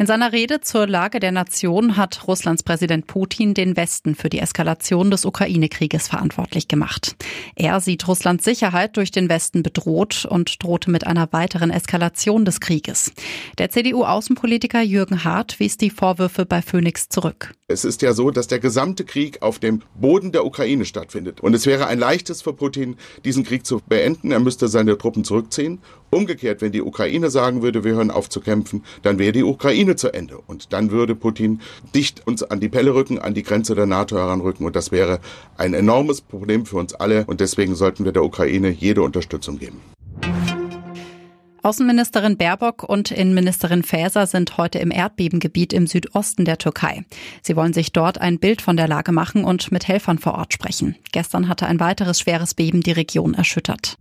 In seiner Rede zur Lage der Nation hat Russlands Präsident Putin den Westen für die Eskalation des Ukraine-Krieges verantwortlich gemacht. Er sieht Russlands Sicherheit durch den Westen bedroht und drohte mit einer weiteren Eskalation des Krieges. Der CDU-Außenpolitiker Jürgen Hart wies die Vorwürfe bei Phoenix zurück. Es ist ja so, dass der gesamte Krieg auf dem Boden der Ukraine stattfindet. Und es wäre ein leichtes für Putin, diesen Krieg zu beenden. Er müsste seine Truppen zurückziehen. Umgekehrt, wenn die Ukraine sagen würde, wir hören auf zu kämpfen, dann wäre die Ukraine zu Ende. Und dann würde Putin dicht uns an die Pelle rücken, an die Grenze der NATO heranrücken. Und das wäre ein enormes Problem für uns alle. Und deswegen sollten wir der Ukraine jede Unterstützung geben. Außenministerin Baerbock und Innenministerin Faeser sind heute im Erdbebengebiet im Südosten der Türkei. Sie wollen sich dort ein Bild von der Lage machen und mit Helfern vor Ort sprechen. Gestern hatte ein weiteres schweres Beben die Region erschüttert.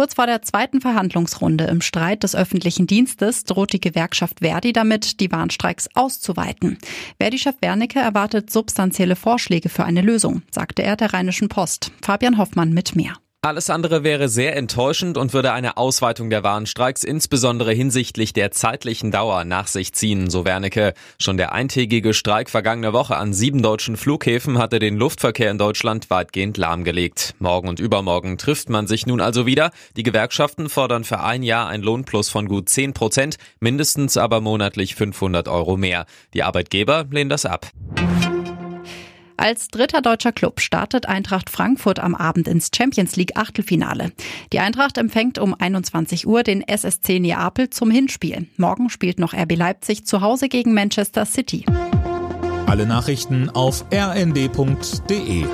Kurz vor der zweiten Verhandlungsrunde im Streit des öffentlichen Dienstes droht die Gewerkschaft Verdi damit, die Warnstreiks auszuweiten. Verdi-Chef Wernicke erwartet substanzielle Vorschläge für eine Lösung, sagte er der Rheinischen Post. Fabian Hoffmann mit mehr. Alles andere wäre sehr enttäuschend und würde eine Ausweitung der Warnstreiks insbesondere hinsichtlich der zeitlichen Dauer nach sich ziehen, so Wernicke. Schon der eintägige Streik vergangene Woche an sieben deutschen Flughäfen hatte den Luftverkehr in Deutschland weitgehend lahmgelegt. Morgen und übermorgen trifft man sich nun also wieder. Die Gewerkschaften fordern für ein Jahr ein Lohnplus von gut 10 Prozent, mindestens aber monatlich 500 Euro mehr. Die Arbeitgeber lehnen das ab. Als dritter deutscher Club startet Eintracht Frankfurt am Abend ins Champions League Achtelfinale. Die Eintracht empfängt um 21 Uhr den SSC Neapel zum Hinspiel. Morgen spielt noch RB Leipzig zu Hause gegen Manchester City. Alle Nachrichten auf rnd.de